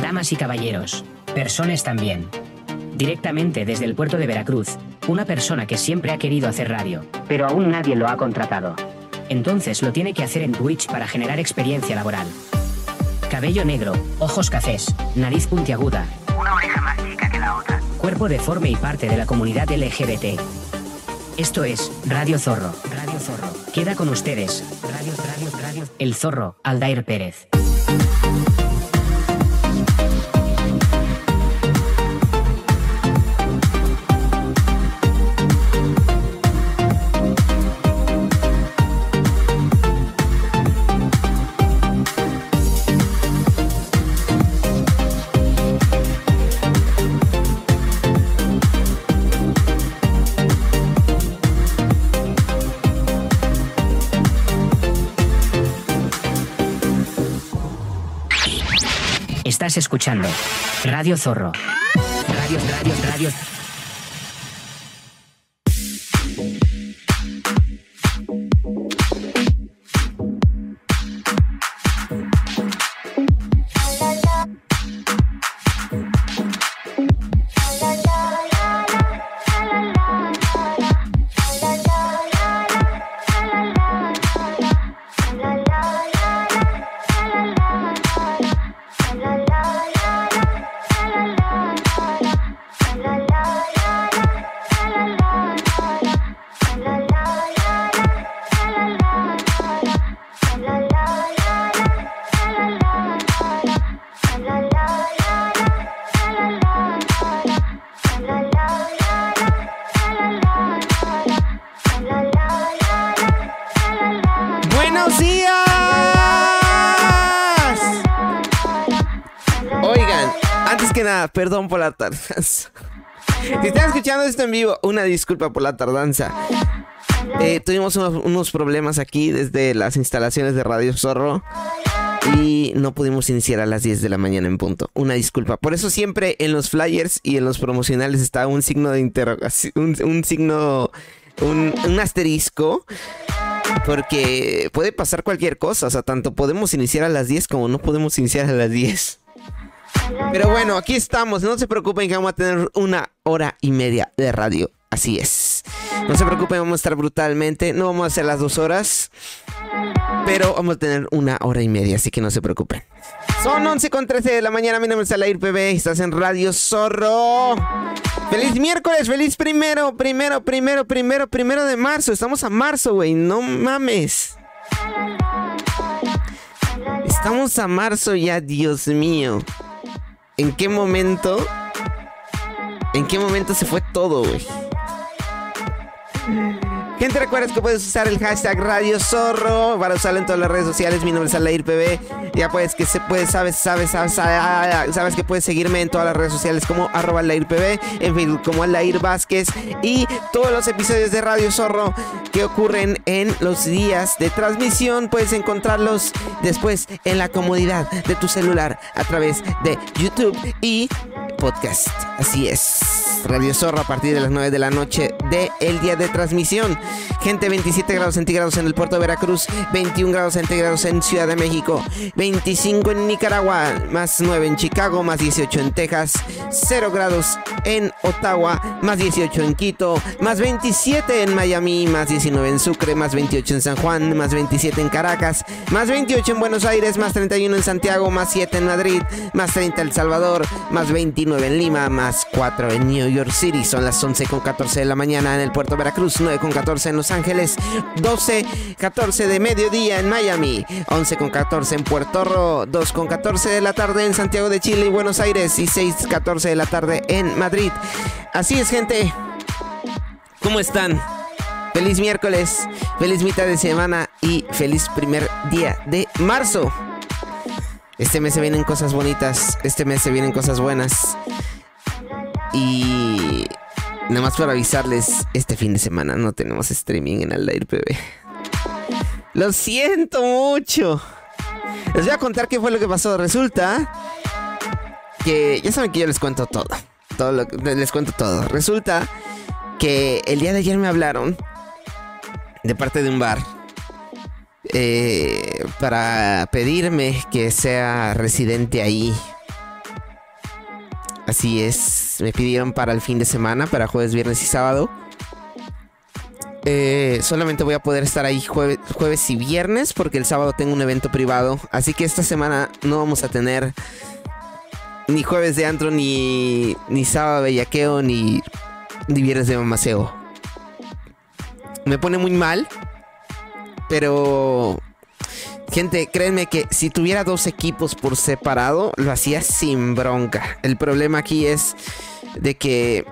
Damas y caballeros, personas también. Directamente desde el puerto de Veracruz, una persona que siempre ha querido hacer radio, pero aún nadie lo ha contratado. Entonces lo tiene que hacer en Twitch para generar experiencia laboral. Cabello negro, ojos cafés, nariz puntiaguda, una oreja más chica que la otra, cuerpo deforme y parte de la comunidad LGBT. Esto es Radio Zorro. Radio Zorro. Queda con ustedes. Radio, radio, radio. El Zorro, Aldair Pérez. Estás escuchando Radio Zorro. Radio, radio, radio. Perdón por la tardanza. Si están escuchando esto en vivo, una disculpa por la tardanza. Eh, tuvimos unos, problemas aquí desde las instalaciones de Radio Zorro y no pudimos iniciar a las 10 de la mañana en punto. Una disculpa. Por eso siempre en los flyers y en los promocionales está un signo de interrogación, un, signo, un asterisco. Porque puede pasar cualquier cosa, o sea, tanto podemos iniciar a las 10 como no podemos iniciar a las 10. Pero bueno, aquí estamos, no se preocupen que vamos a tener una hora y media de radio, así es. No se preocupen, vamos a estar brutalmente, no vamos a hacer las dos horas, pero vamos a tener una hora y media, así que no se preocupen. Son 11 con 13 de la mañana, mi nombre es Alair PB, estás en Radio Zorro. Feliz miércoles, feliz primero, primero, primero, primero, primero de marzo. Estamos a marzo, güey, no mames. Estamos a marzo ya, Dios mío. ¿En qué momento? ¿En qué momento se fue todo, güey? Gente, recuerdas que puedes usar el hashtag Radio Zorro para usarlo en todas las redes sociales. Mi nombre es Alair PB. Ya puedes que se puede, sabes, sabes, sabes, sabes, que puedes seguirme en todas las redes sociales como arroba Alair en Facebook como Alair Vázquez y todos los episodios de Radio Zorro que ocurren en los días de transmisión puedes encontrarlos después en la comodidad de tu celular a través de YouTube y podcast. Así es. Radio Zorro a partir de las 9 de la noche de el día de transmisión. Gente, 27 grados centígrados en el puerto de Veracruz, 21 grados centígrados en Ciudad de México, 25 en Nicaragua, más 9 en Chicago, más 18 en Texas, 0 grados en Ottawa, más 18 en Quito, más 27 en Miami, más 19 en Sucre, más 28 en San Juan, más 27 en Caracas, más 28 en Buenos Aires, más 31 en Santiago, más 7 en Madrid, más 30 en El Salvador, más 29 en Lima, más 4 en New York City. Son las 11 con 14 de la mañana en el puerto Veracruz, 9 con 14 en Los Ángeles, 12, 14 de mediodía en Miami, 11 con 14 en Puerto Rico, 2 con 14 de la tarde en Santiago de Chile y Buenos Aires y 6, 14 de la tarde en Madrid. Así es, gente. ¿Cómo están? Feliz miércoles, feliz mitad de semana y feliz primer día de marzo. Este mes se vienen cosas bonitas, este mes se vienen cosas buenas. Y nada más para avisarles, este fin de semana no tenemos streaming en Aldair PB. Lo siento mucho. Les voy a contar qué fue lo que pasó. Resulta que ya saben que yo les cuento todo. todo les cuento todo. Resulta que el día de ayer me hablaron de parte de un bar eh, para pedirme que sea residente ahí Así es, me pidieron para el fin de semana, para jueves, viernes y sábado. Eh, solamente voy a poder estar ahí jueves, y viernes porque el sábado tengo un evento privado. Así que esta semana no vamos a tener ni jueves de antro, ni, ni sábado de bellaqueo, ni, ni viernes de mamaseo. Me pone muy mal, pero Gente, créanme que si tuviera dos equipos por separado, lo hacía sin bronca. El problema aquí es de que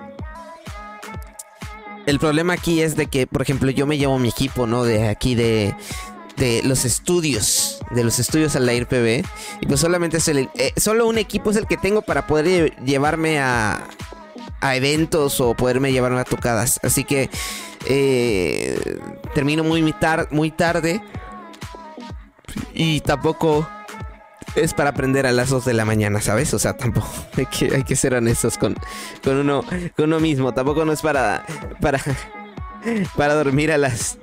el problema aquí es de que, por ejemplo, yo me llevo mi equipo, ¿no? De aquí de, de los estudios, de los estudios al aire PB. Y pues solamente es el, eh, solo un equipo es el que tengo para poder llevarme a, a eventos o poderme llevarme a tocadas. Así que eh, termino muy, muy tarde. Y tampoco es para aprender a las 2 de la mañana, ¿sabes? O sea, tampoco hay que, hay que ser honestos con, con, uno, con uno mismo. Tampoco no es para, para, para dormir a las,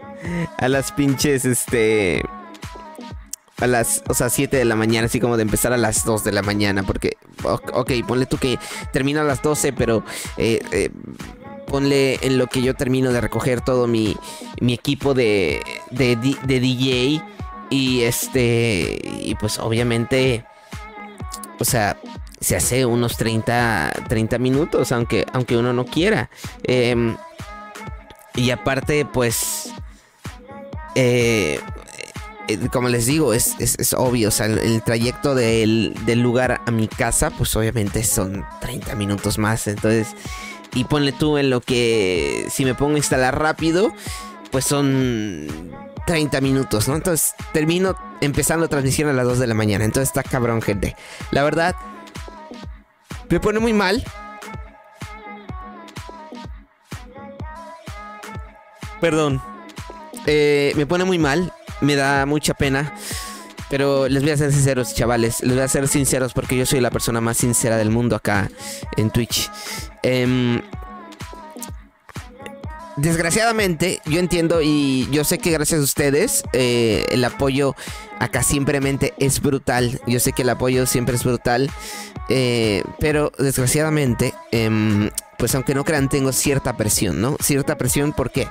a las pinches, este, a las, o sea, 7 de la mañana, así como de empezar a las 2 de la mañana, porque, ok, ponle tú que termino a las 12, pero eh, eh, ponle en lo que yo termino de recoger todo mi, mi equipo de, de, de DJ y este, y pues obviamente, o sea, se hace unos 30, 30 minutos, aunque, aunque uno no quiera. Em, y aparte, pues, eh, eh, como les digo, es, obvio, o sea, el, trayecto del, del, lugar a mi casa, pues obviamente son 30 minutos más. Entonces, y ponle tú en lo que, si me pongo a instalar rápido, pues son 30 minutos, ¿no? Entonces termino empezando transmisión a las 2 de la mañana. Entonces está cabrón, gente. La verdad, me pone muy mal. Perdón. Eh, me pone muy mal. Me da mucha pena. Pero les voy a ser sinceros, chavales. Les voy a ser sinceros porque yo soy la persona más sincera del mundo acá en Twitch. Eh, desgraciadamente, yo entiendo y yo sé que gracias a ustedes eh, el apoyo acá simplemente es brutal. Yo sé que el apoyo siempre es brutal. Eh, pero desgraciadamente, em, pues aunque no crean, tengo cierta presión, ¿no? Cierta presión porque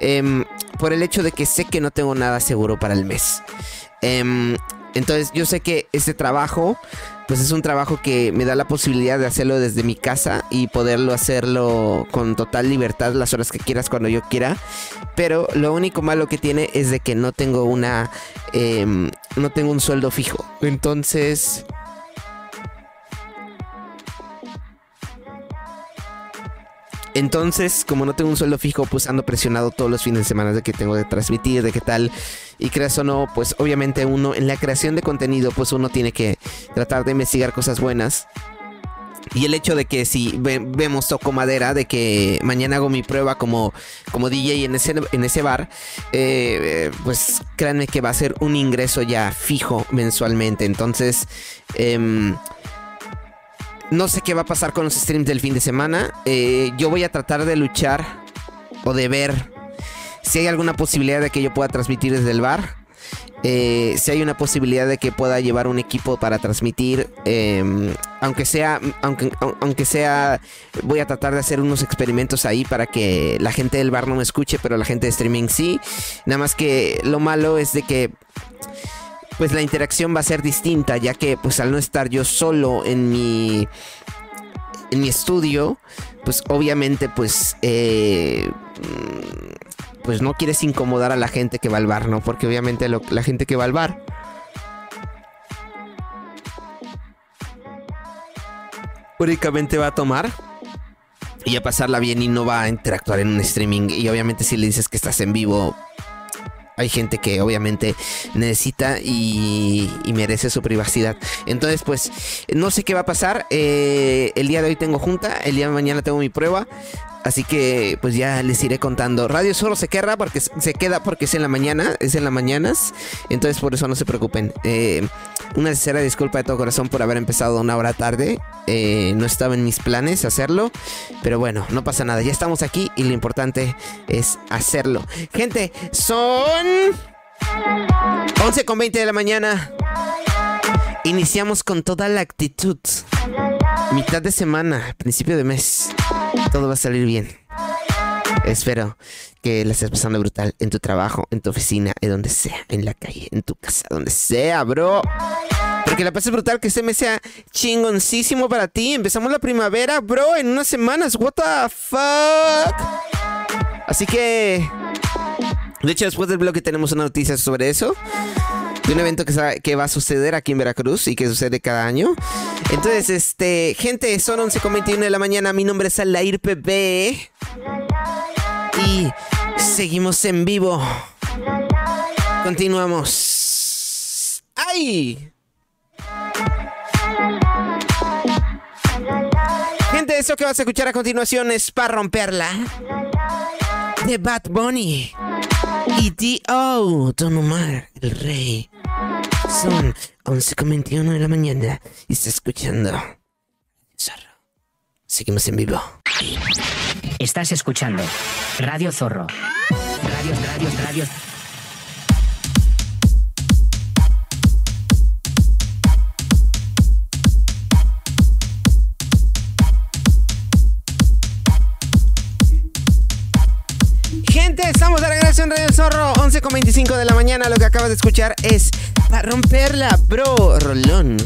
em, por el hecho de que sé que no tengo nada seguro para el mes. Em, entonces yo sé que este trabajo pues es un trabajo que me da la posibilidad de hacerlo desde mi casa y poderlo hacerlo con total libertad las horas que quieras cuando yo quiera. Pero lo único malo que tiene es de que no tengo una, em, no tengo un sueldo fijo. Entonces Entonces, como no tengo un sueldo fijo, pues ando presionado todos los fines de semana de que tengo de transmitir, de qué tal. Y creas o no, pues obviamente uno en la creación de contenido, pues uno tiene que tratar de investigar cosas buenas. Y el hecho de que si vemos toco madera, de que mañana hago mi prueba como, como DJ en ese, en ese bar, eh, pues créanme que va a ser un ingreso ya fijo mensualmente. Entonces, eh, no sé qué va a pasar con los streams del fin de semana. Eh, yo voy a tratar de luchar o de ver si hay alguna posibilidad de que yo pueda transmitir desde el bar. Eh, si hay una posibilidad de que pueda llevar un equipo para transmitir, em, aunque sea, aunque, aunque sea, voy a tratar de hacer unos experimentos ahí para que la gente del bar no me escuche, pero la gente de streaming sí. Nada más que lo malo es de que pues la interacción va a ser distinta, ya que pues al no estar yo solo en mi en mi estudio, pues obviamente pues eh, pues no quieres incomodar a la gente que va al bar, ¿no? Porque obviamente la gente que va al bar únicamente va a tomar y a pasarla bien y no va a interactuar en un streaming. Y obviamente si le dices que estás en vivo, hay gente que obviamente necesita y, merece su privacidad. Entonces, pues, no sé qué va a pasar. Eh, el día de hoy tengo junta, el día de mañana tengo mi prueba. Así que pues ya les iré contando. Radio solo se queda porque se queda porque es en la mañana, es en las mañanas. Entonces por eso no se preocupen. Eh, una sincera disculpa de todo corazón por haber empezado una hora tarde. Eh, no estaba en mis planes hacerlo. Pero bueno, no pasa nada. Ya estamos aquí y lo importante es hacerlo. Gente, son 11 con 20 de la mañana. Iniciamos con toda la actitud. mitad de semana, principio de mes, todo va a salir bien. Espero que la estés pasando brutal en tu trabajo, en tu oficina, en donde sea, en la calle, en tu casa, donde sea, bro. Pero que la pases brutal, que este mes sea chingoncísimo para ti. Empezamos la primavera, bro, en unas semanas. What the fuck? Así que... De hecho, después del blog tenemos una noticia sobre eso de un evento que, va a suceder aquí en Veracruz y que sucede cada año. Entonces, este, gente, son 11.21 de la mañana. Mi nombre es Alair PB. Y seguimos en vivo. Continuamos. ¡Ay! Gente, eso que vas a escuchar a continuación es para romperla. De Bad Bunny. Y D.O. Don Omar, el rey. Son 11.21 de la mañana y está escuchando. Seguimos en vivo. Estás escuchando Radio Zorro. Radio, radio, radio. Gente, estamos de regreso en Radio Zorro, 11.25 de la mañana. Lo que acabas de escuchar es para romperla, bro, Rolón.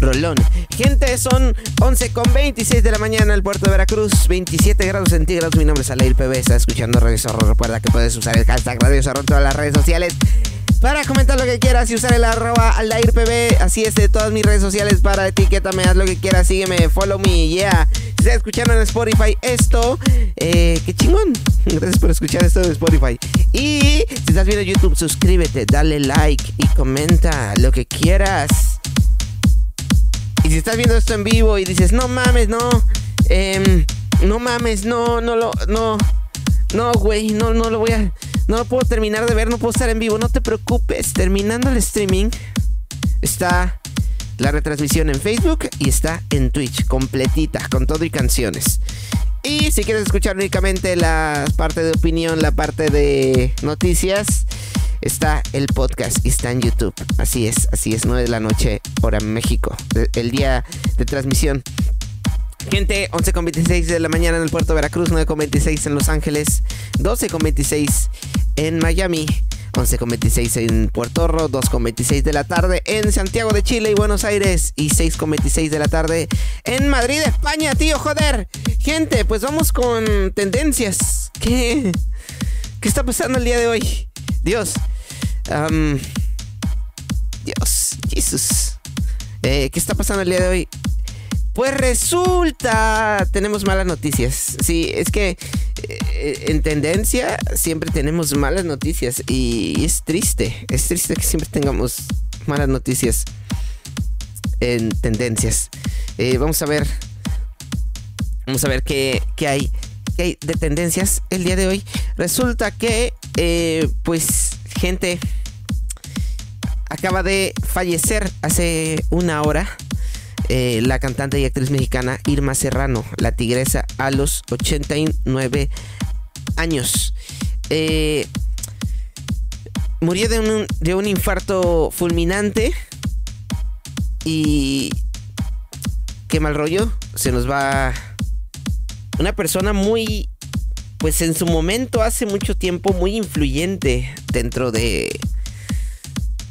Rolón. Gente, son 11 con 26 de la mañana en el puerto de Veracruz, 27 grados centígrados. Mi nombre es Alair PB, está escuchando Radio Zorro. Recuerda que puedes usar el hashtag Radio Zorro en todas las redes sociales para comentar lo que quieras y usar el arroba PB. Así es, de todas mis redes sociales para etiquétame, haz lo que quieras, sígueme, follow me, yeah. Si estás escuchando en Spotify esto, eh, qué chingón. Gracias por escuchar esto de Spotify. Y si estás viendo YouTube, suscríbete, dale like y comenta lo que quieras. Y si estás viendo esto en vivo y dices, no mames, no, eh, no mames, no, no lo, no, no, güey, no, no lo voy a, no lo puedo terminar de ver, no puedo estar en vivo, no te preocupes. Terminando el streaming, está la retransmisión en Facebook y está en Twitch, completita, con todo y canciones. Y si quieres escuchar únicamente la parte de opinión, la parte de noticias, está el podcast y está en YouTube. Así es, así es, 9 de la noche, hora México. El día de transmisión. Gente, 11.26 de la mañana en el puerto de Veracruz, 9.26 en Los Ángeles, 12.26 en Miami. 11.26 en Puerto Rico, 2.26 de la tarde en Santiago de Chile y Buenos Aires y 6.26 de la tarde en Madrid, España, tío, joder. Gente, pues vamos con tendencias. ¿Qué? ¿Qué está pasando el día de hoy? Dios. Dios, Jesús. Eh, ¿Qué está pasando el día de hoy? Pues resulta, tenemos malas noticias. Sí, es que eh, en tendencia siempre tenemos malas noticias y es triste, es triste que siempre tengamos malas noticias en tendencias. Eh, vamos a ver, vamos a ver qué, qué hay de tendencias el día de hoy. Resulta que, eh, pues, gente acaba de fallecer hace una hora eh, la cantante y actriz mexicana Irma Serrano, la tigresa, a los 89 años. Eh, murió de un, de un infarto fulminante y qué mal rollo. Se nos va una persona muy, pues en su momento, hace mucho tiempo, muy influyente dentro de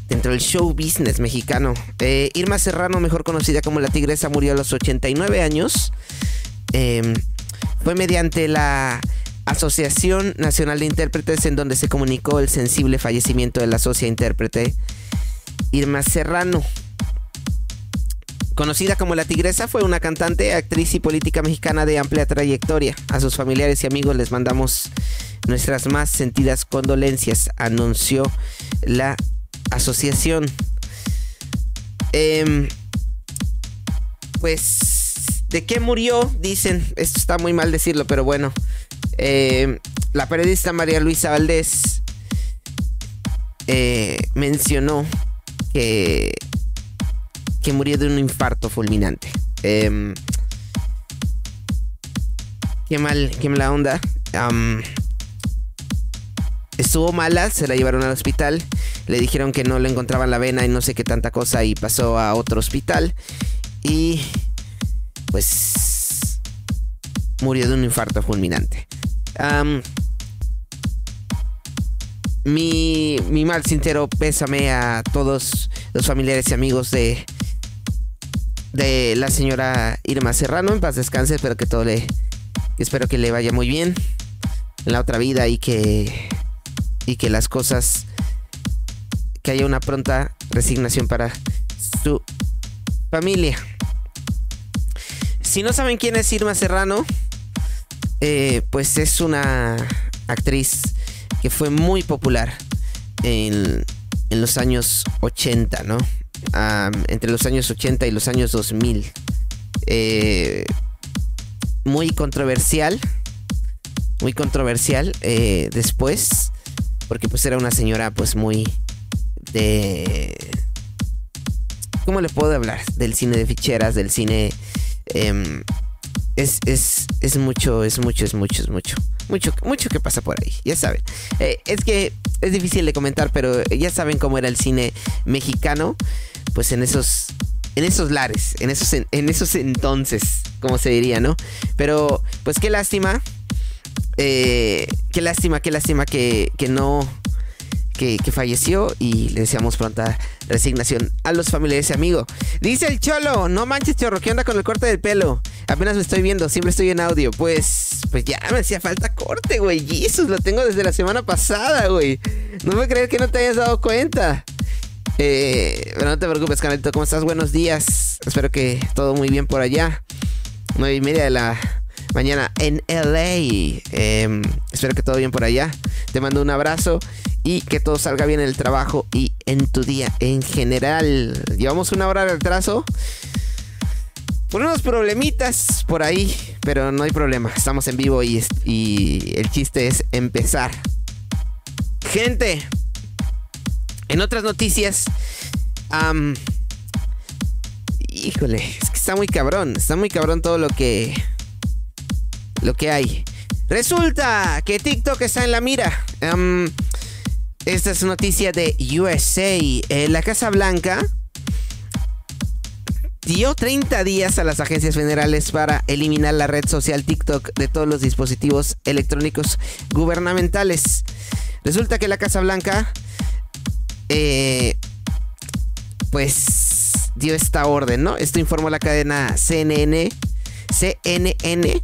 dentro del show business mexicano. Eh, Irma Serrano, mejor conocida como la Tigresa, murió a los 89 años. Em, fue mediante la Asociación Nacional de Intérpretes en donde se comunicó el sensible fallecimiento de la socia intérprete Irma Serrano. Conocida como La Tigresa, fue una cantante, actriz y política mexicana de amplia trayectoria. A sus familiares y amigos les mandamos nuestras más sentidas condolencias, anunció la asociación. Em, pues, ¿de qué murió? Dicen, esto está muy mal decirlo, pero bueno. Em, la periodista María Luisa Valdés eh, mencionó que, que murió de un infarto fulminante. Em, qué mal, qué mala onda. estuvo mala, se la llevaron al hospital, le dijeron que no le encontraban la vena y no sé qué tanta cosa y pasó a otro hospital y pues murió de un infarto fulminante. mi, mi mal sincero pésame a todos los familiares y amigos de, de la señora Irma Serrano. En paz descanse, espero que todo le. Espero que le vaya muy bien en la otra vida y que. Y que las cosas. Que haya una pronta resignación para su familia. Si no saben quién es Irma Serrano, eh, pues es una actriz que fue muy popular en, en los años 80, ¿no? Entre los años 80 y los años 2000. Eh, muy controversial. Muy controversial eh, después. Porque pues era una señora pues muy de... ¿Cómo le puedo hablar? Del cine de ficheras, del cine... Em, es, es, es mucho, es mucho, es mucho, es mucho. Mucho, mucho que pasa por ahí, ya saben. Eh, es que es difícil de comentar, pero ya saben cómo era el cine mexicano pues en esos en esos lares, en esos en, esos entonces, como se diría, ¿no? Pero pues qué lástima, eh, qué lástima, qué lástima que, que no que, que, falleció y le deseamos pronta resignación a los familiares y amigos. Dice el cholo, no manches chorro, ¿qué onda con el corte del pelo? Apenas me estoy viendo, siempre estoy en audio. Pues, pues ya me hacía falta corte, güey. Jesus, lo tengo desde la semana pasada, güey. No me creer que no te hayas dado cuenta. Eh, pero no te preocupes, Canalito, ¿cómo estás? Buenos días. Espero que todo muy bien por allá. 9 y media de la mañana en LA. Em, espero que todo bien por allá. Te mando un abrazo y que todo salga bien en el trabajo y en tu día en general. Llevamos una hora de retraso. Por unos problemitas por ahí, pero no hay problema. Estamos en vivo y el chiste es empezar. Gente, en otras noticias, híjole, es que está muy cabrón, está muy cabrón todo lo que lo que hay. Resulta que TikTok está en la mira. esta es noticia de USA. Eh, la Casa Blanca dio 30 días a las agencias federales para eliminar la red social TikTok de todos los dispositivos electrónicos gubernamentales. Resulta que la Casa Blanca eh, pues dio esta orden, ¿no? Esto informó la cadena CNN. CNN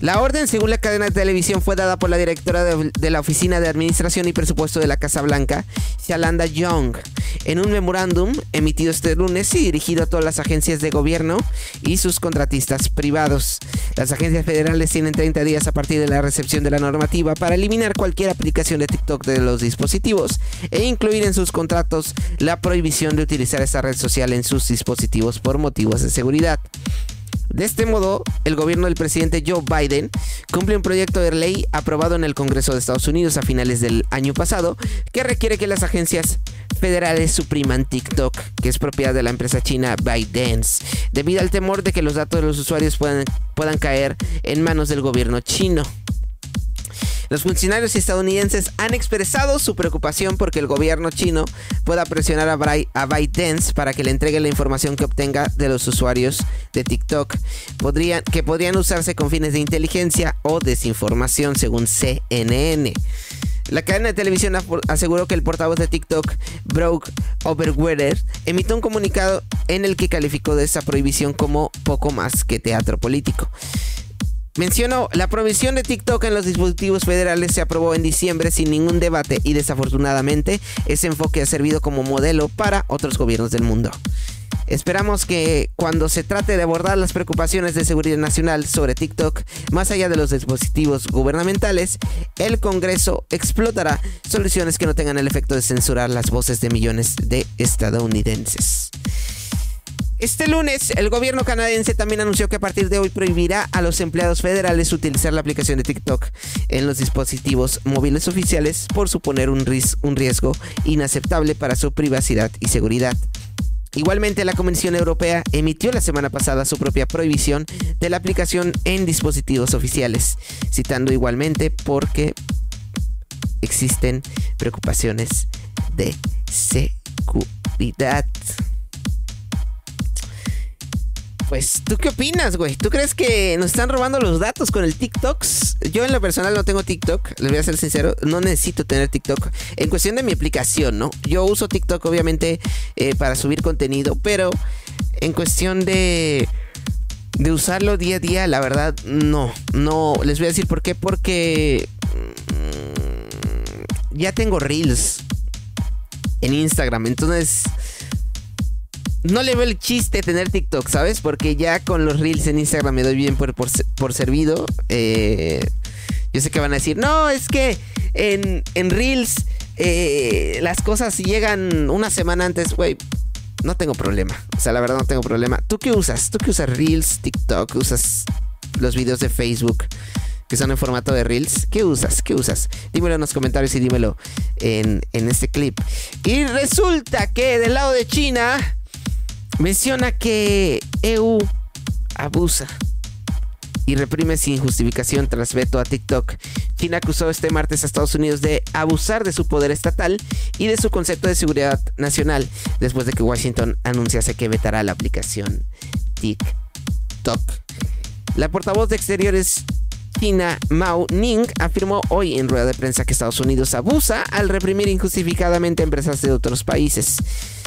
la orden, según la cadena de televisión, fue dada por la directora de, la Oficina de Administración y Presupuesto de la Casa Blanca, Shalanda Young, en un memorándum emitido este lunes y dirigido a todas las agencias de gobierno y sus contratistas privados. Las agencias federales tienen 30 días a partir de la recepción de la normativa para eliminar cualquier aplicación de TikTok de los dispositivos e incluir en sus contratos la prohibición de utilizar esta red social en sus dispositivos por motivos de seguridad. De este modo, el gobierno del presidente Joe Biden cumple un proyecto de ley aprobado en el Congreso de Estados Unidos a finales del año pasado que requiere que las agencias federales supriman TikTok, que es propiedad de la empresa china ByteDance, debido al temor de que los datos de los usuarios puedan, puedan caer en manos del gobierno chino. Los funcionarios estadounidenses han expresado su preocupación porque el gobierno chino pueda presionar a, ByteDance para que le entregue la información que obtenga de los usuarios de TikTok, que podrían usarse con fines de inteligencia o desinformación, según CNN. La cadena de televisión aseguró que el portavoz de TikTok, Brock Overweather, emitió un comunicado en el que calificó de esa prohibición como poco más que teatro político. Mencionó, la provisión de TikTok en los dispositivos federales se aprobó en diciembre sin ningún debate y desafortunadamente ese enfoque ha servido como modelo para otros gobiernos del mundo. Esperamos que cuando se trate de abordar las preocupaciones de seguridad nacional sobre TikTok, más allá de los dispositivos gubernamentales, el Congreso explotará soluciones que no tengan el efecto de censurar las voces de millones de estadounidenses. Este lunes, el gobierno canadiense también anunció que a partir de hoy prohibirá a los empleados federales utilizar la aplicación de TikTok en los dispositivos móviles oficiales por suponer un, riesgo inaceptable para su privacidad y seguridad. Igualmente, la Comisión Europea emitió la semana pasada su propia prohibición de la aplicación en dispositivos oficiales, citando igualmente porque existen preocupaciones de seguridad. Pues, ¿tú qué opinas, güey? ¿Tú crees que nos están robando los datos con el TikToks? Yo en lo personal no tengo TikTok, les voy a ser sincero, no necesito tener TikTok. En cuestión de mi aplicación, ¿no? Yo uso TikTok obviamente eh, para subir contenido, pero en cuestión de de usarlo día a día, la verdad, no. No, les voy a decir por qué. Porque mm, ya tengo reels en Instagram. Entonces, no le veo el chiste tener TikTok, ¿sabes? Porque ya con los reels en Instagram me doy bien por, por, servido. Eh, yo sé que van a decir, no, es que en, en reels eh, las cosas llegan una semana antes, güey no tengo problema. O sea, la verdad no tengo problema. ¿Tú qué usas? ¿Tú qué usas Reels, TikTok? ¿Usas los videos de Facebook que son en formato de Reels? ¿Qué usas? ¿Qué usas? Dímelo en los comentarios y dímelo en, en este clip. Y resulta que del lado de China menciona que EU abusa y reprime sin justificación tras veto a TikTok. China acusó este martes a Estados Unidos de abusar de su poder estatal y de su concepto de seguridad nacional después de que Washington anunciase que vetará la aplicación TikTok. La portavoz de Exteriores China Mao Ning afirmó hoy en rueda de prensa que Estados Unidos abusa al reprimir injustificadamente empresas de otros países.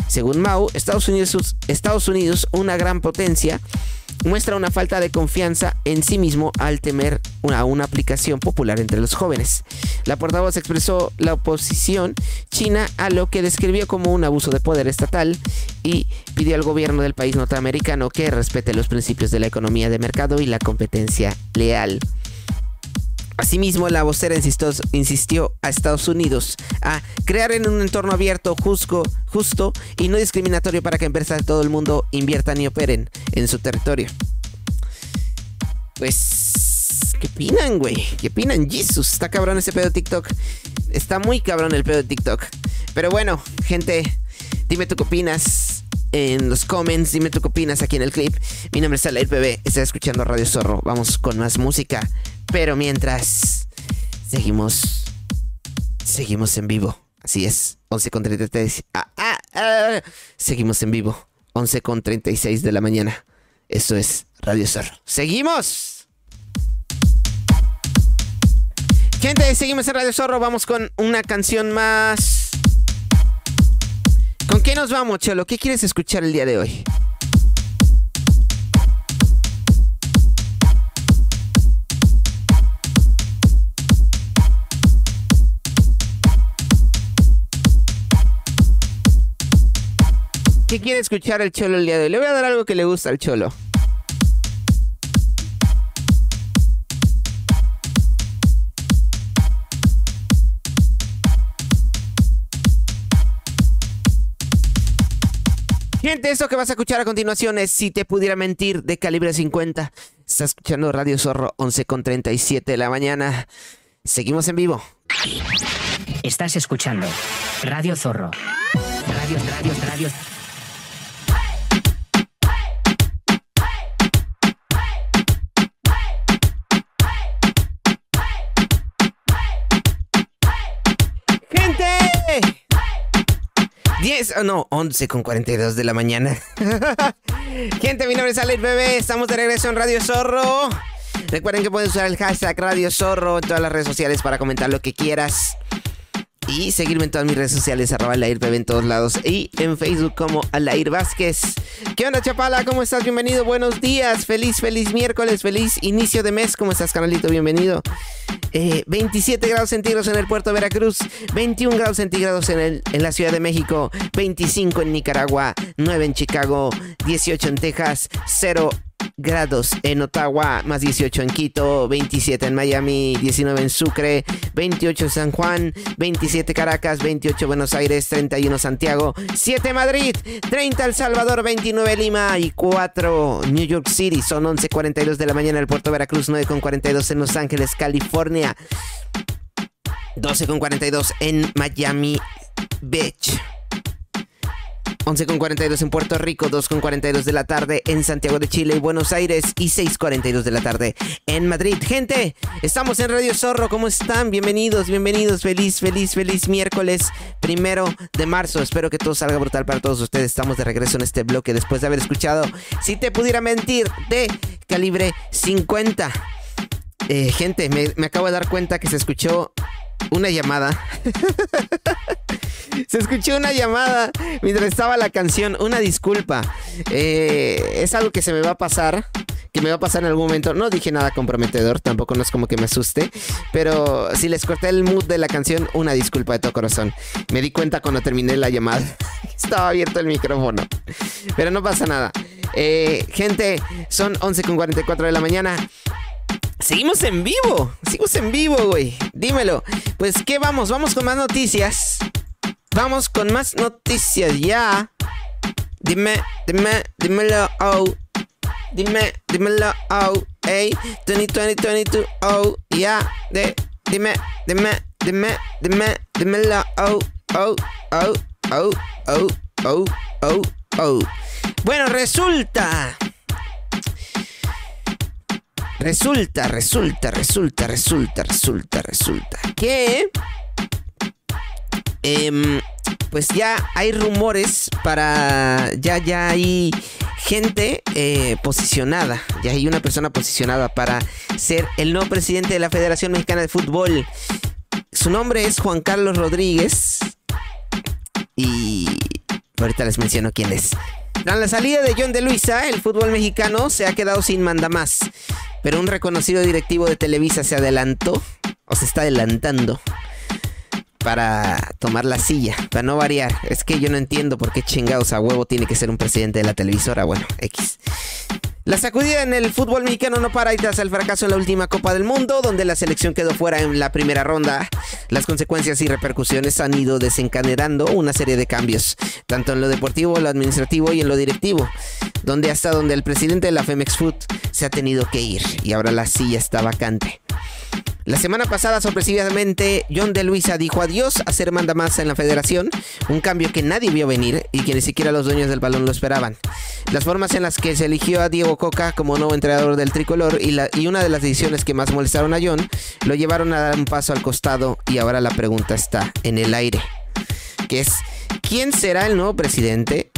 Según Mao, Estados Unidos, Estados Unidos una gran potencia, muestra una falta de confianza en sí mismo al temer una, una aplicación popular entre los jóvenes. La portavoz expresó la oposición china a lo que describió como un abuso de poder estatal y pidió al gobierno del país norteamericano que respete los principios de la economía de mercado y la competencia leal. Asimismo, la vocera insistió, a Estados Unidos a crear en un entorno abierto, justo, justo y no discriminatorio para que empresas de todo el mundo inviertan y operen en su territorio. Pues, ¿qué opinan, güey? ¿Qué opinan? Jesus, está cabrón ese pedo de TikTok. Está muy cabrón el pedo de TikTok. Pero bueno, gente, dime tú qué opinas en los comments. Dime tú qué opinas aquí en el clip. Mi nombre es Alair PB. Estás escuchando Radio Zorro. Vamos con más música. Pero mientras seguimos, seguimos en vivo. Así es, 11 con 33. Ah, ah, ah. Seguimos en vivo, 11 con 36 de la mañana. Esto es Radio Zorro. ¡Seguimos! Gente, seguimos en Radio Zorro. Vamos con una canción más. ¿Con qué nos vamos, Cholo? ¿Qué quieres escuchar el día de hoy? ¿Qué quiere escuchar el cholo el día de hoy? Le voy a dar algo que le gusta al cholo. Gente, esto que vas a escuchar a continuación es Si te pudiera mentir de calibre 50. Estás escuchando Radio Zorro 11 con 37 de la mañana. Seguimos en vivo. Estás escuchando Radio Zorro. Radio, radio, radio. ¡Gente! 10, no, 11 con 42 de la mañana. Gente, mi nombre es Alex Bebé, estamos de regreso en Radio Zorro. Recuerden que pueden usar el hashtag Radio Zorro en todas las redes sociales para comentar lo que quieras. Y seguirme en todas mis redes sociales, arroba TV en todos lados. Y en Facebook como Alair Vázquez. ¿Qué onda, Chapala? ¿Cómo estás? Bienvenido, buenos días. Feliz, feliz miércoles, feliz inicio de mes. ¿Cómo estás, canalito? Bienvenido. 27 eh, grados centígrados en el puerto de Veracruz, 21 grados centígrados en, el, en la Ciudad de México, 25 en Nicaragua, 9 en Chicago, 18 en Texas, 0 grados en Ottawa, más 18 en Quito, 27 en Miami, 19 en Sucre, 28 en San Juan, 27 Caracas, 28 Buenos Aires, 31 Santiago, 7 Madrid, 30 El Salvador, 29 Lima y 4 New York City. Son 11.42 de la mañana en el puerto Veracruz, 9.42 en Los Ángeles, California, 12.42 en Miami Beach. 11 con 42 en Puerto Rico, 2 con 42 de la tarde en Santiago de Chile y Buenos Aires y 6 42 de la tarde en Madrid. Gente, estamos en Radio Zorro, ¿cómo están? Bienvenidos, bienvenidos, feliz, feliz, feliz miércoles primero de marzo. Espero que todo salga brutal para todos ustedes. Estamos de regreso en este bloque después de haber escuchado Si te pudiera mentir de calibre 50. Eh, gente, me, me acabo de dar cuenta que se escuchó una llamada. Se escuchó una llamada mientras estaba la canción. Una disculpa. Eh, es algo que se me va a pasar. Que me va a pasar en algún momento. No dije nada comprometedor. Tampoco no es como que me asuste. Pero si les corté el mood de la canción, una disculpa de todo corazón. Me di cuenta cuando terminé la llamada. Estaba abierto el micrófono. Pero no pasa nada. Eh, gente, son 11.44 de la mañana. Seguimos en vivo, seguimos en vivo, güey. Dímelo. Pues, ¿qué vamos? Vamos con más noticias. Vamos con más noticias ya. Dime, dime, dímelo, oh. Dime, dímelo, oh. Hey, 2020, 22, oh. Ya, de, dime, dime, dime, dime, dímelo, oh. Oh, oh, oh, oh, oh, oh, oh. Bueno, resulta Resulta, resulta, resulta, resulta, resulta, resulta que... Em, pues ya hay rumores para... Ya, ya hay gente eh, posicionada. Ya hay una persona posicionada para ser el nuevo presidente de la Federación Mexicana de Fútbol. Su nombre es Juan Carlos Rodríguez. Y ahorita les menciono quién es. Tras la salida de John de Luisa, el fútbol mexicano se ha quedado sin mandamás. Pero un reconocido directivo de Televisa se adelantó, o se está adelantando, para tomar la silla, para no variar. Es que yo no entiendo por qué chingados a huevo tiene que ser un presidente de la televisora. Bueno, X. La sacudida en el fútbol mexicano no para y tras el fracaso en la última Copa del Mundo, donde la selección quedó fuera en la primera ronda, las consecuencias y repercusiones han ido desencadenando una serie de cambios, tanto en lo deportivo, lo administrativo y en lo directivo, donde hasta donde el presidente de la Femex Food se ha tenido que ir y ahora la silla está vacante. La semana pasada, sorpresivamente, John de Luisa dijo adiós a ser mandamás en la federación, un cambio que nadie vio venir y que ni siquiera los dueños del balón lo esperaban. Las formas en las que se eligió a Diego Coca como nuevo entrenador del tricolor y, y una de las decisiones que más molestaron a John lo llevaron a dar un paso al costado y ahora la pregunta está en el aire, que es, ¿quién será el nuevo presidente?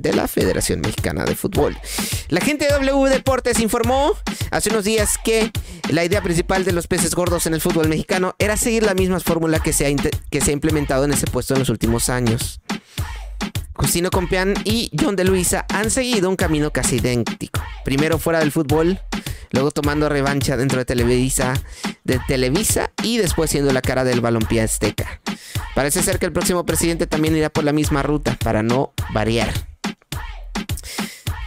De la Federación Mexicana de Fútbol. La gente de W Deportes informó hace unos días que la idea principal de los peces gordos en el fútbol mexicano era seguir la misma fórmula que se ha, que se ha implementado en ese puesto en los últimos años. Justino Compián y John de Luisa han seguido un camino casi idéntico. Primero fuera del fútbol, luego tomando revancha dentro de Televisa, de Televisa y después siendo la cara del balompié azteca. Parece ser que el próximo presidente también irá por la misma ruta para no variar.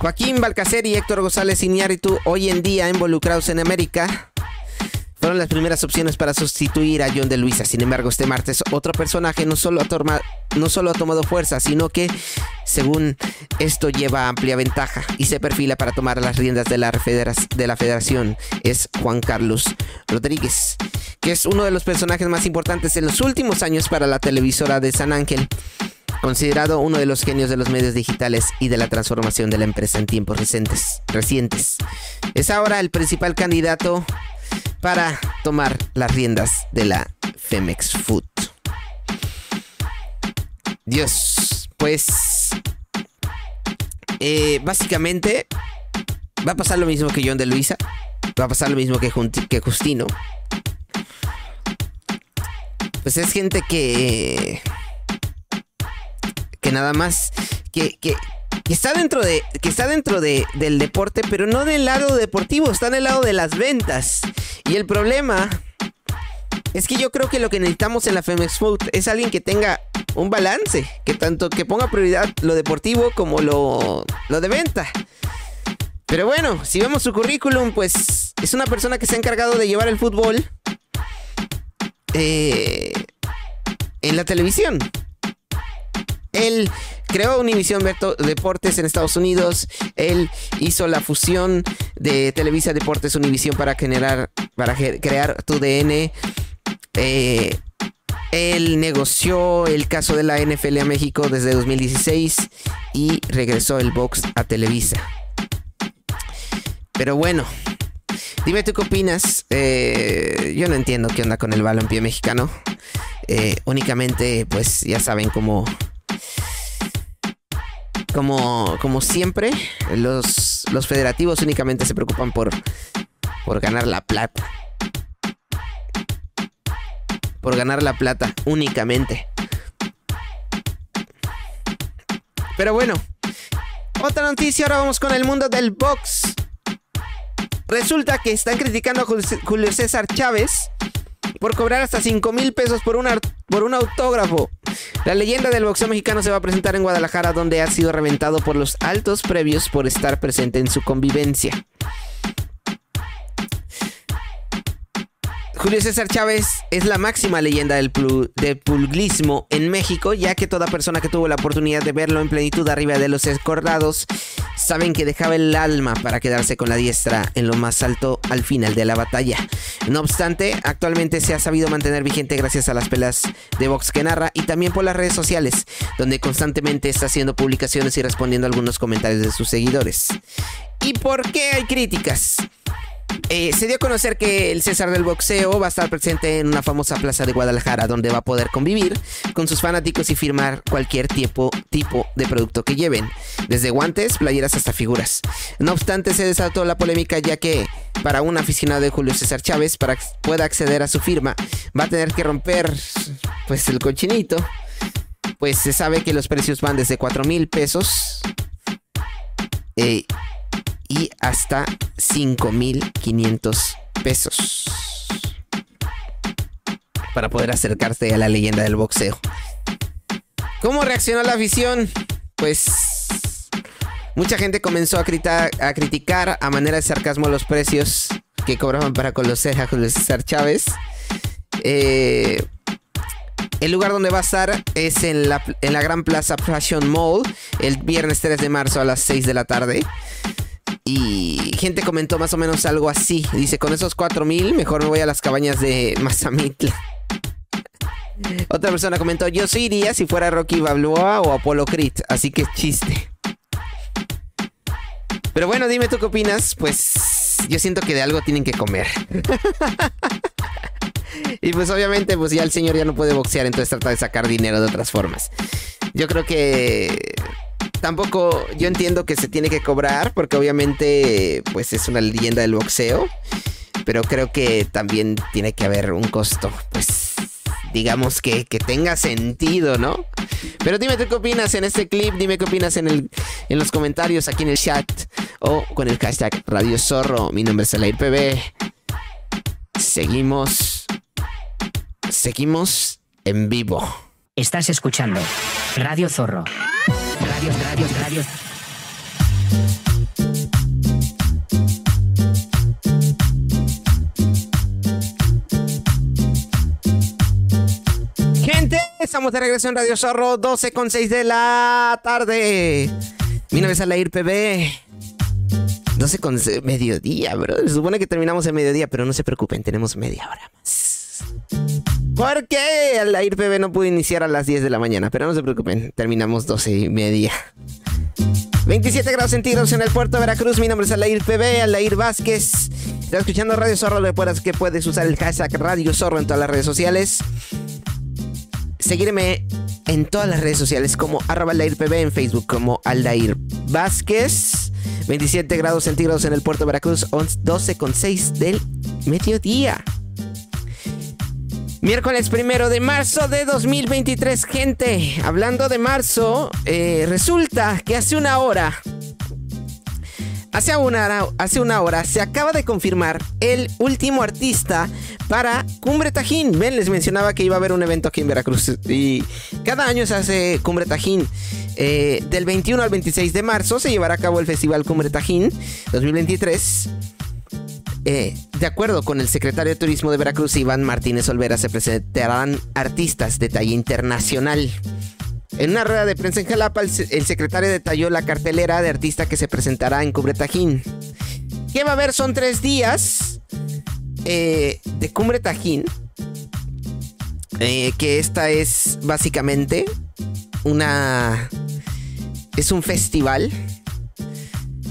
Joaquín Balcacer y Héctor González Iñárritu, hoy en día involucrados en América, fueron las primeras opciones para sustituir a John de Luisa. Sin embargo, este martes otro personaje no solo ha, no solo ha tomado fuerza, sino que, según esto, lleva amplia ventaja y se perfila para tomar las riendas de la, de la federación. Es Juan Carlos Rodríguez, que es uno de los personajes más importantes en los últimos años para la televisora de San Ángel considerado uno de los genios de los medios digitales y de la transformación de la empresa en tiempos recientes. recientes. Es ahora el principal candidato para tomar las riendas de la Femex Food. Dios, pues eh, básicamente va a pasar lo mismo que John de Luisa, va a pasar lo mismo que, Justino. Pues es gente que nada más que, que, está dentro de que está dentro de, del deporte, pero no del lado deportivo, está en el lado de las ventas. Y el problema es que yo creo que lo que necesitamos en la Femex Food es alguien que tenga un balance, que tanto que ponga prioridad lo deportivo como lo, lo de venta. Pero bueno, si vemos su currículum, pues es una persona que se ha encargado de llevar el fútbol eh, en la televisión. Él creó Univision Deportes en Estados Unidos. Él hizo la fusión de Televisa Deportes Univision para generar, para crear tu DN. Eh, Él negoció el caso de la NFL a México desde 2016 y regresó el box a Televisa. Pero bueno, dime tú qué opinas. Eh, yo no entiendo qué onda con el balompié mexicano. Eh, únicamente, pues ya saben cómo. Como, como siempre, los, los federativos únicamente se preocupan por, por ganar la plata por ganar la plata únicamente. Pero bueno, otra noticia, ahora vamos con el mundo del box. Resulta que están criticando a Julio César Chávez por cobrar hasta 5 mil pesos por un, por un autógrafo. La leyenda del boxeo mexicano se va a presentar en Guadalajara, donde ha sido reventado por los altos previos por estar presente en su convivencia. Julio César Chávez es la máxima leyenda del, pulglismo en México, ya que toda persona que tuvo la oportunidad de verlo en plenitud arriba de los escordados saben que dejaba el alma para quedarse con la diestra en lo más alto al final de la batalla. No obstante, actualmente se ha sabido mantener vigente gracias a las pelas de box que narra y también por las redes sociales, donde constantemente está haciendo publicaciones y respondiendo a algunos comentarios de sus seguidores. ¿Y por qué hay críticas? Eh, se dio a conocer que el César del boxeo va a estar presente en una famosa plaza de Guadalajara donde va a poder convivir con sus fanáticos y firmar cualquier tipo, tipo de producto que lleven, desde guantes, playeras hasta figuras. No obstante, se desató la polémica ya que para un aficionado de Julio César Chávez, para que pueda acceder a su firma, va a tener que romper pues el cochinito. Pues se sabe que los precios van desde 4 mil pesos. Eh, y hasta 5.500 pesos para poder acercarse a la leyenda del boxeo. ¿Cómo reaccionó la afición? Pues mucha gente comenzó a, criticar a manera de sarcasmo los precios que cobraban para conocer a Julio César Chávez. Eh, el lugar donde va a estar es en la, en la Gran Plaza Fashion Mall el viernes 3 de marzo a las 6 de la tarde. Y gente comentó más o menos algo así. Dice, con esos 4000 mejor me voy a las cabañas de Mazamitla. Otra persona comentó, yo sí iría si fuera Rocky Balboa o Apollo Creed, así que chiste. Pero bueno, dime tú qué opinas, pues yo siento que de algo tienen que comer. y pues obviamente pues ya el señor ya no puede boxear, entonces trata de sacar dinero de otras formas. Yo creo que tampoco yo entiendo que se tiene que cobrar porque obviamente pues es una leyenda del boxeo, pero creo que también tiene que haber un costo, pues digamos que, que tenga sentido, ¿no? Pero dime tú qué opinas en este clip, dime qué opinas en, el, en los comentarios aquí en el chat o con el hashtag Radio Zorro. Mi nombre es Alair PB. Seguimos. Seguimos en vivo. Estás escuchando Radio Zorro. Radio, radio, radio. Gente, estamos de regreso en Radio Zorro, 12 con 6 de la tarde. Mi nombre es Alair PB. 12 con mediodía, bro. Se supone que terminamos en mediodía, pero no se preocupen, tenemos media hora más. ¿Por qué? El PB no pudo iniciar a las 10 de la mañana, pero no se preocupen, terminamos 12 y media. 27 grados centígrados en el puerto de Veracruz. Mi nombre es Alair PB, Alair Vázquez. Estás escuchando Radio Zorro. Recuerdas que puedes usar el hashtag Radio Zorro en todas las redes sociales. Seguirme en todas las redes sociales como arroba PB en Facebook como Aldair Vázquez. 27 grados centígrados en el puerto de Veracruz, 12,6 del mediodía. Miércoles primero de marzo de 2023, gente. Hablando de marzo, eh, resulta que hace una hora, hace una, hora, hace una hora, se acaba de confirmar el último artista para Cumbre Tajín. Ven, les mencionaba que iba a haber un evento aquí en Veracruz y cada año se hace Cumbre Tajín. Eh, del 21 al 26 de marzo se llevará a cabo el Festival Cumbre Tajín 2023 eh, de acuerdo con el secretario de Turismo de Veracruz, Iván Martínez Olvera, se presentarán artistas de talla internacional. En una rueda de prensa en Jalapa, el, secretario detalló la cartelera de artista que se presentará en Cumbre Tajín. ¿Qué va a haber? Son tres días eh, de Cumbre Tajín. eh, que esta es básicamente una... Es un festival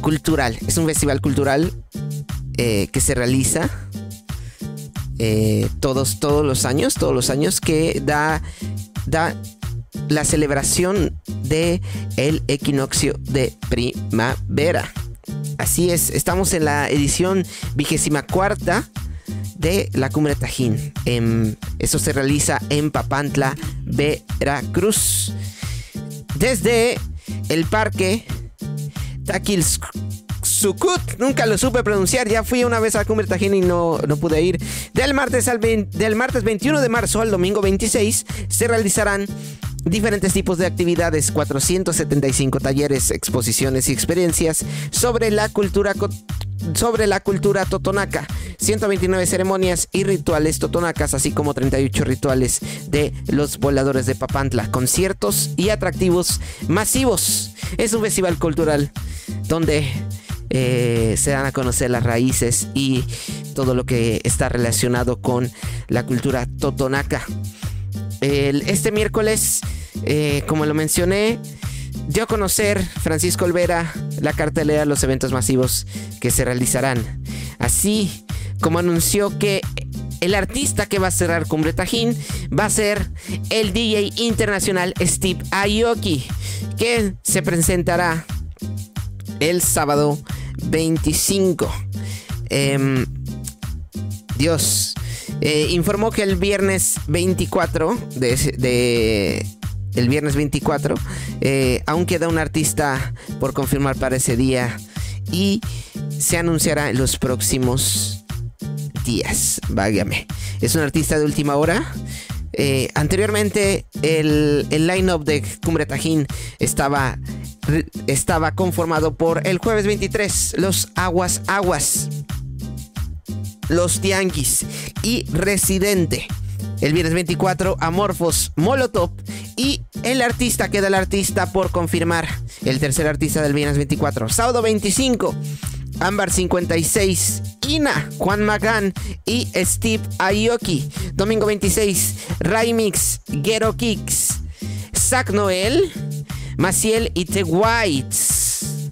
cultural, es un festival cultural eh, que se realiza eh, todos, todos los años, todos los años que da, da la celebración de el equinoccio de primavera. Así es, estamos en la edición vigésima cuarta de la Cumbre Tajín. Em, eso se realiza en Papantla, Veracruz. Desde el parque Takilsukut, nunca lo supe pronunciar, ya fui una vez a Cumbre Tajín y no, no pude ir. Del martes, al del martes 21 de marzo al domingo 26 se realizarán diferentes tipos de actividades, 475 talleres, exposiciones y experiencias sobre la cultura sobre la cultura totonaca, 129 ceremonias y rituales totonacas, así como 38 rituales de los voladores de Papantla, conciertos y atractivos masivos. Es un festival cultural donde eh, se dan a conocer las raíces y todo lo que está relacionado con la cultura totonaca. este miércoles, eh, como lo mencioné, dio a conocer Francisco Olvera la cartelera de los eventos masivos que se realizarán. Así como anunció que el artista que va a cerrar Cumbre Tajín va a ser el DJ internacional Steve Aoki, que se presentará el sábado 25. Em, Dios. Eh, informó que el viernes 24 de, el viernes 24 eh, aún queda un artista por confirmar para ese día y se anunciará en los próximos días. Vágame. Es un artista de última hora. Eh, anteriormente el, el line-up de Cumbre Tajín estaba, estaba conformado por el jueves 23, los Aguas Aguas, los Tianguis y Residente. El viernes 24, Amorphos, Molotov y el artista queda el artista por confirmar. El tercer artista del viernes 24. Sábado 25, Ámbar 56, Ina, Juan Magán y Steve Aoki. Domingo 26, Raimix, Gero Kicks, Zach Noel, Maciel y The Whites.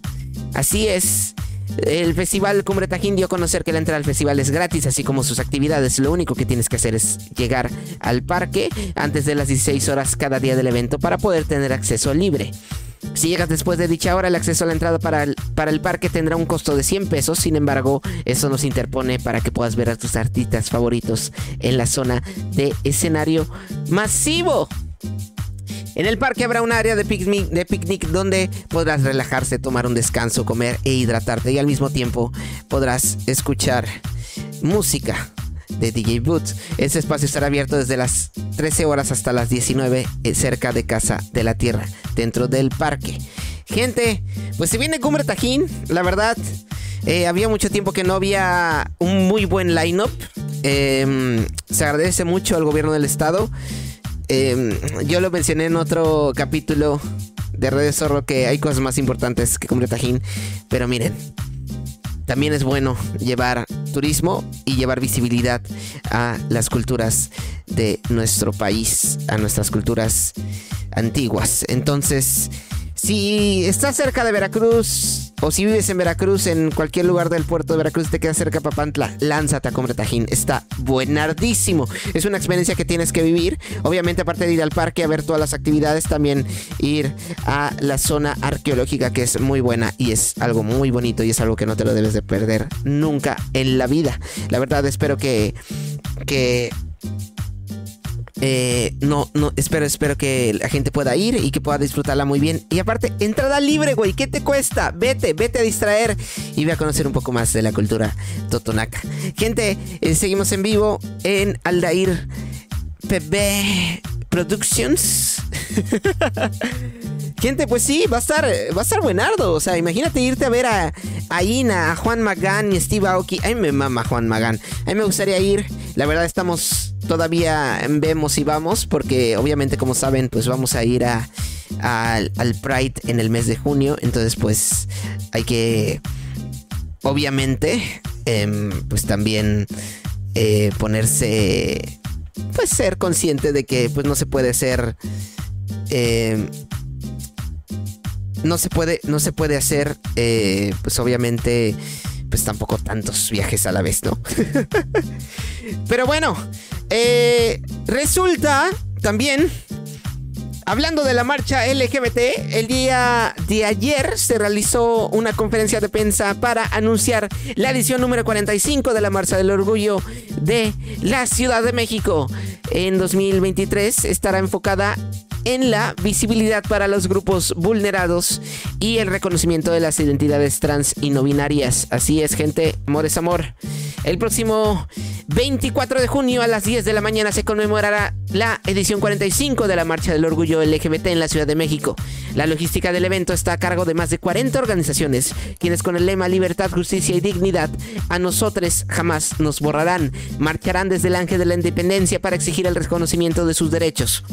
Así es. El festival Cumbre Tajín dio a conocer que la entrada al festival es gratis, así como sus actividades. Lo único que tienes que hacer es llegar al parque antes de las 16 horas cada día del evento para poder tener acceso libre. Si llegas después de dicha hora, el acceso a la entrada para el, para el parque tendrá un costo de 100 pesos. Sin embargo, eso nos interpone para que puedas ver a tus artistas favoritos en la zona de escenario masivo. En el parque habrá un área de picnic, de picnic donde podrás relajarse, tomar un descanso, comer e hidratarte y al mismo tiempo podrás escuchar música de DJ Boots. Este espacio estará abierto desde las 13 horas hasta las 19 eh, cerca de Casa de la Tierra, dentro del parque. Gente, pues se viene Cumbre Tajín, la verdad. Eh, había mucho tiempo que no había un muy buen lineup. Eh, se agradece mucho al gobierno del estado. Em, yo lo mencioné en otro capítulo de Redes Zorro que hay cosas más importantes que Cumbre Tajín. Pero miren, también es bueno llevar turismo y llevar visibilidad a las culturas de nuestro país, a nuestras culturas antiguas. Entonces, si estás cerca de Veracruz o si vives en Veracruz, en cualquier lugar del puerto de Veracruz, te queda cerca Papantla, lánzate a Combre Tajín. Está buenardísimo. Es una experiencia que tienes que vivir. Obviamente, aparte de ir al parque a ver todas las actividades, también ir a la zona arqueológica que es muy buena y es algo muy bonito y es algo que no te lo debes de perder nunca en la vida. La verdad, espero que, que eh, no, no, espero, espero que la gente pueda ir y que pueda disfrutarla muy bien. Y aparte, entrada libre, güey. ¿Qué te cuesta? Vete, vete a distraer y ve a conocer un poco más de la cultura totonaca. Gente, eh, seguimos en vivo en Aldair PB Productions. Gente, pues sí, va a estar, va a estar buenardo. O sea, imagínate irte a ver a, a Ina, a Juan Magán y Steve Aoki. A mí me mama Juan Magán. A mí me gustaría ir. La verdad, estamos todavía en vemos y vamos, porque obviamente, como saben, pues vamos a ir a, al Pride en el mes de junio. Entonces, pues hay que, obviamente, em, pues también eh, ponerse pues ser consciente de que pues no se puede ser eh, no se puede no se puede hacer eh, pues obviamente pues tampoco tantos viajes a la vez no pero bueno eh, resulta también Hablando de la marcha LGBT, el día de ayer se realizó una conferencia de prensa para anunciar la edición número 45 de la Marcha del Orgullo de la Ciudad de México. En 2023 estará enfocada en la visibilidad para los grupos vulnerados y el reconocimiento de las identidades trans y no binarias. Así es, gente, amor es amor. El próximo 24 de junio a las 10 de la mañana se conmemorará la edición 45 de la Marcha del Orgullo LGBT en la Ciudad de México. La logística del evento está a cargo de más de 40 organizaciones, quienes con el lema Libertad, Justicia y Dignidad, a nosotros jamás nos borrarán, marcharán desde el Ángel de la Independencia para exigir el reconocimiento de sus derechos.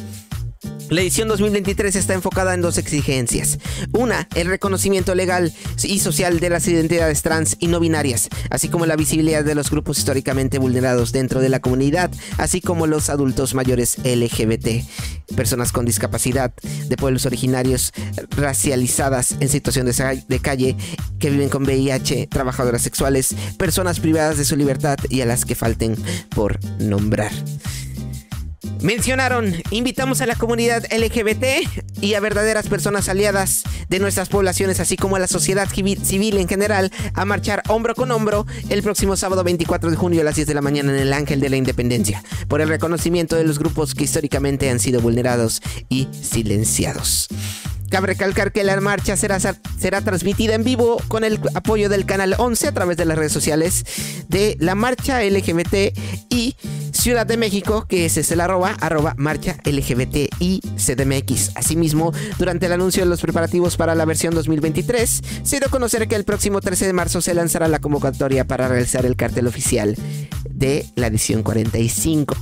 La edición 2023 está enfocada en dos exigencias. Una, el reconocimiento legal y social de las identidades trans y no binarias, así como la visibilidad de los grupos históricamente vulnerados dentro de la comunidad, así como los adultos mayores LGBT, personas con discapacidad, de pueblos originarios, racializadas en situación de calle, que viven con VIH, trabajadoras sexuales, personas privadas de su libertad y a las que falten por nombrar. Mencionaron, invitamos a la comunidad LGBT y a verdaderas personas aliadas de nuestras poblaciones, así como a la sociedad civil en general, a marchar hombro con hombro el próximo sábado 24 de junio a las 10 de la mañana en el Ángel de la Independencia, por el reconocimiento de los grupos que históricamente han sido vulnerados y silenciados. Cabe recalcar que la marcha será, será transmitida en vivo con el apoyo del canal 11 a través de las redes sociales de la marcha LGBT y Ciudad de México, que es el arroba, arroba marcha LGBTI CDMX. Asimismo, durante el anuncio de los preparativos para la versión 2023, se dio a conocer que el próximo 13 de marzo se lanzará la convocatoria para realizar el cartel oficial de la edición 45.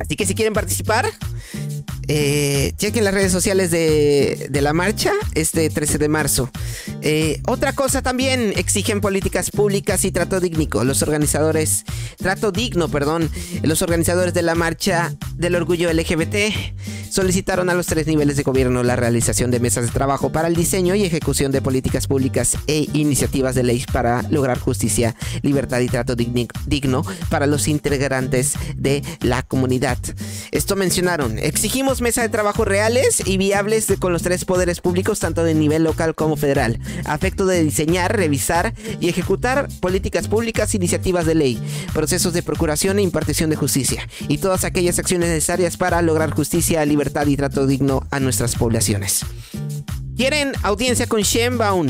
Así que si quieren participar, eh, chequen las redes sociales de, la marcha este 13 de marzo. Eh, otra cosa también, exigen políticas públicas y trato digno. Los organizadores, trato digno, perdón, los organizadores de la marcha del orgullo LGBT solicitaron a los tres niveles de gobierno la realización de mesas de trabajo para el diseño y ejecución de políticas públicas e iniciativas de ley para lograr justicia, libertad y trato digno para los integrantes de la comunidad. Esto mencionaron, exigimos mesas de trabajo reales y viables con los tres poderes públicos, tanto de nivel local como federal, a efecto de diseñar, revisar y ejecutar políticas públicas, iniciativas de ley, procesos de procuración e impartición de justicia y todas aquellas acciones necesarias para lograr justicia, libertad y trato digno a nuestras poblaciones. Quieren audiencia con Shenbaum.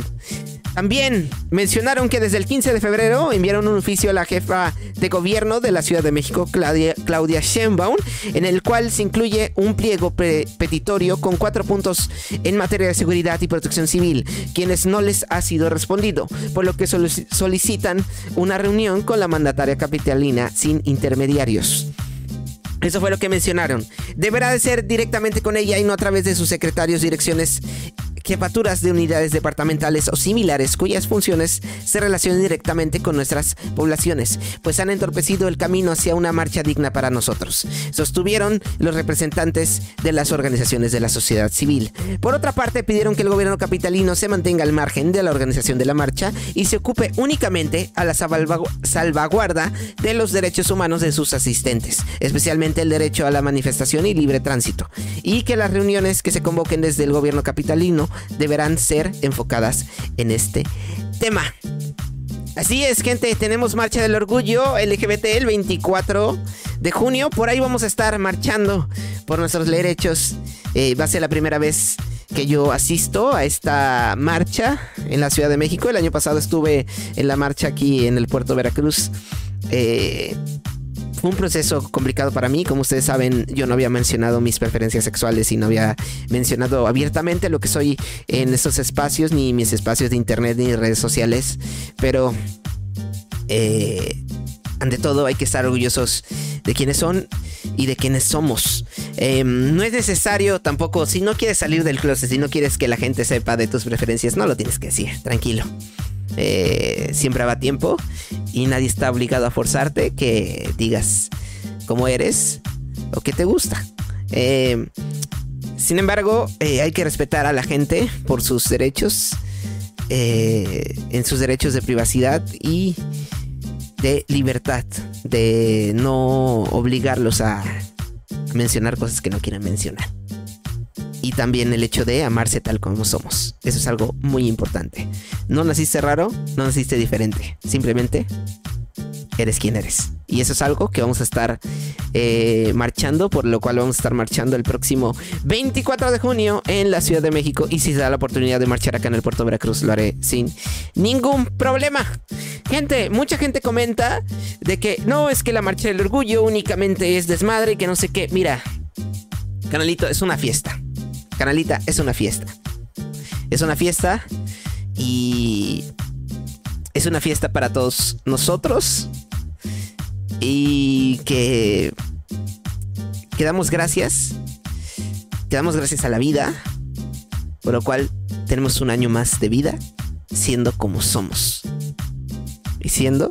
También mencionaron que desde el 15 de febrero enviaron un oficio a la jefa de gobierno de la Ciudad de México, Claudia, Claudia Sheinbaum, en el cual se incluye un pliego petitorio con cuatro puntos en materia de seguridad y protección civil, quienes no les ha sido respondido, por lo que solicitan una reunión con la mandataria capitalina sin intermediarios. Eso fue lo que mencionaron. Deberá de ser directamente con ella y no a través de sus secretarios, direcciones jefaturas de unidades departamentales o similares cuyas funciones se relacionan directamente con nuestras poblaciones, pues han entorpecido el camino hacia una marcha digna para nosotros, sostuvieron los representantes de las organizaciones de la sociedad civil. Por otra parte, pidieron que el gobierno capitalino se mantenga al margen de la organización de la marcha y se ocupe únicamente a la salvaguarda de los derechos humanos de sus asistentes, especialmente el derecho a la manifestación y libre tránsito, y que las reuniones que se convoquen desde el gobierno capitalino deberán ser enfocadas en este tema. Así es, gente, tenemos Marcha del Orgullo LGBT el 24 de junio. Por ahí vamos a estar marchando por nuestros derechos. Eh, va a ser la primera vez que yo asisto a esta marcha en la Ciudad de México. El año pasado estuve en la marcha aquí en el puerto Veracruz. Eh, fue un proceso complicado para mí. Como ustedes saben, yo no había mencionado mis preferencias sexuales y no había mencionado abiertamente lo que soy en estos espacios, ni mis espacios de internet ni redes sociales. Pero, eh, ante todo, hay que estar orgullosos de quienes son y de quienes somos. Em, no es necesario tampoco, si no quieres salir del closet, si no quieres que la gente sepa de tus preferencias, no lo tienes que decir, tranquilo. Eh, siempre va tiempo y nadie está obligado a forzarte que digas cómo eres o qué te gusta. Eh, sin embargo, eh, hay que respetar a la gente por sus derechos, eh, en sus derechos de privacidad y de libertad, de no obligarlos a mencionar cosas que no quieran mencionar. Y también el hecho de amarse tal como somos. Eso es algo muy importante. No naciste raro, no naciste diferente. Simplemente eres quien eres. Y eso es algo que vamos a estar eh, marchando, por lo cual vamos a estar marchando el próximo 24 de junio en la Ciudad de México. Y si se da la oportunidad de marchar acá en el puerto Veracruz, lo haré sin ningún problema. Gente, mucha gente comenta de que no es que la marcha del orgullo únicamente es desmadre y que no sé qué. Mira, canalito, es una fiesta. Canalita, es una fiesta. Es una fiesta y es una fiesta para todos nosotros y que, que damos gracias, que damos gracias a la vida, por lo cual tenemos un año más de vida siendo como somos y siendo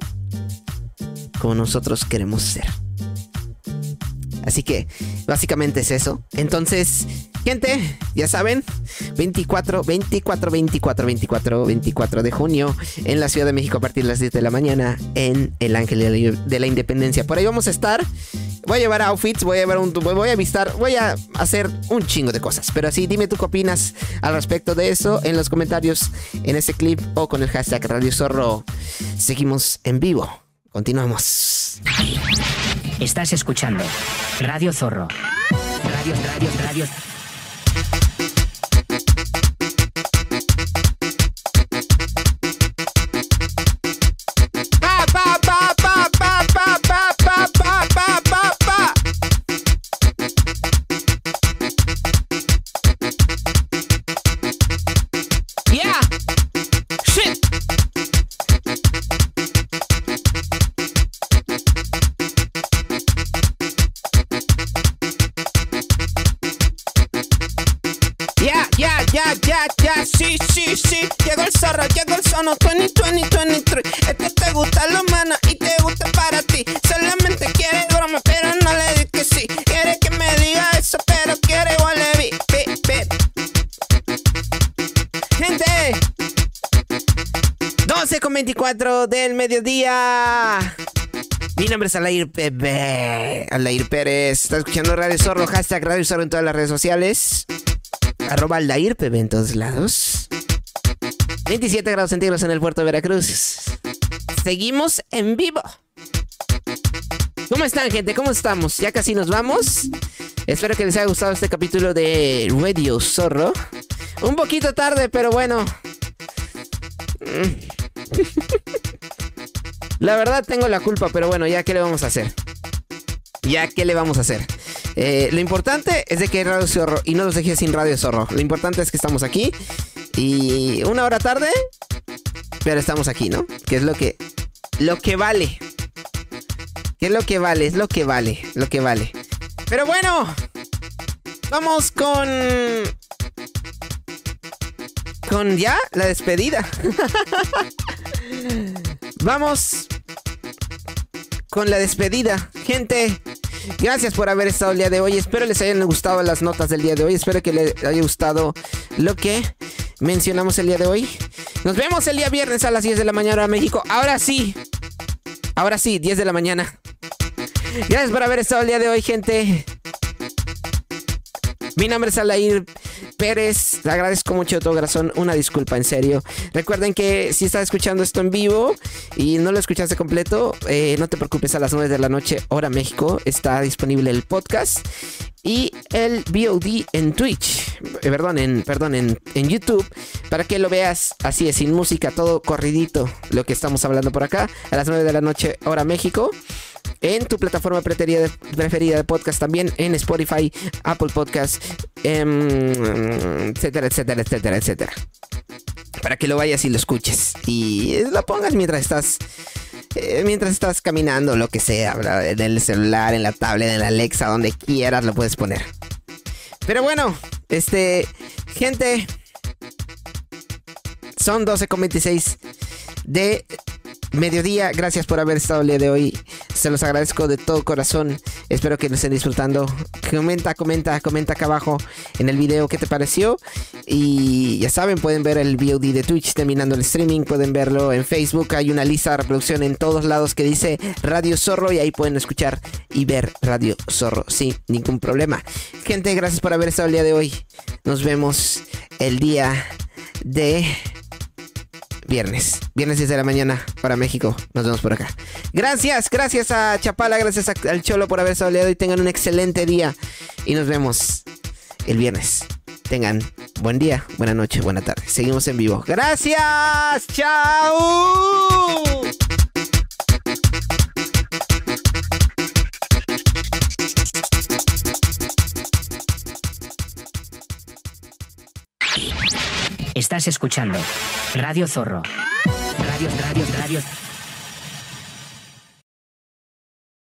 como nosotros queremos ser. Así que básicamente es eso. Entonces, gente, ya saben, 24, 24, 24, 24, 24 de junio en la Ciudad de México a partir de las 10 de la mañana en el Ángel de la, Independencia. Por ahí vamos a estar. Voy a llevar outfits, voy a llevar un voy a visitar, voy a hacer un chingo de cosas. Pero así dime tú qué opinas al respecto de eso en los comentarios en ese clip o con el hashtag Radio Zorro. Seguimos en vivo. Continuamos. Estás escuchando Radio Zorro. Radio, radio, radio. Del mediodía. Mi nombre es Alair Pepe. Alair Pérez. Está escuchando Radio Zorro. Hashtag Radio Zorro en todas las redes sociales. Arroba Alair Pepe en todos lados. 27 grados centígrados en el puerto de Veracruz. Seguimos en vivo. ¿Cómo están, gente? ¿Cómo estamos? Ya casi nos vamos. Espero que les haya gustado este capítulo de Radio Zorro. Un poquito tarde, pero bueno. La verdad tengo la culpa, pero bueno, ya qué le vamos a hacer. Ya qué le vamos a hacer. Eh, lo importante es de que hay Radio Zorro y no los dejé sin Radio Zorro. Lo importante es que estamos aquí y una hora tarde, pero estamos aquí, ¿no? Que es lo que lo que vale. ¿Qué es lo que vale? Es lo que vale, lo que vale. Pero bueno, vamos con con ya la despedida. Vamos con la despedida. Gente, gracias por haber estado el día de hoy. Espero les hayan gustado las notas del día de hoy. Espero que les haya gustado lo que mencionamos el día de hoy. Nos vemos el día viernes a las 10 de la mañana a México. Ahora sí. Ahora sí, 10 de la mañana. Gracias por haber estado el día de hoy, gente. Mi nombre es Alair Pérez. Le agradezco mucho de todo corazón. Una disculpa, en serio. Recuerden que si estás escuchando esto en vivo y no lo escuchaste completo, eh, no te preocupes. A las 9 de la noche, hora México, está disponible el podcast y el VOD en Twitch, eh, perdón, en, perdón, en, en, YouTube, para que lo veas así sin música, todo corridito, lo que estamos hablando por acá, a las 9 de la noche, hora México en tu plataforma preferida de, podcast, también en Spotify, Apple Podcast, em, etcétera, etcétera, etcétera, etcétera. Para que lo vayas y lo escuches. Y lo pongas mientras estás. Eh, mientras estás caminando, lo que sea, en el celular, en la tablet, en la Alexa, donde quieras lo puedes poner. Pero bueno, este, gente, son 12.26 de mediodía. Gracias por haber estado el día de hoy. Se los agradezco de todo corazón. Espero que lo estén disfrutando. Comenta, comenta, comenta acá abajo en el video qué te pareció. Y ya saben, pueden ver el VOD de Twitch terminando el streaming. Pueden verlo en Facebook. Hay una lista de reproducción en todos lados que dice Radio Zorro y ahí pueden escuchar y ver Radio Zorro sin ningún problema. Gente, gracias por haber estado el día de hoy. Nos vemos el día de viernes. Viernes 10 de la mañana para México. Nos vemos por acá. Gracias, gracias a Chapala, gracias al Cholo por haber estado y tengan un excelente día. Y nos vemos el viernes. Tengan buen día, buena noche, buena tarde. Seguimos en vivo. Gracias. Chao. Estás escuchando Radio Zorro. Radio, radio, radio.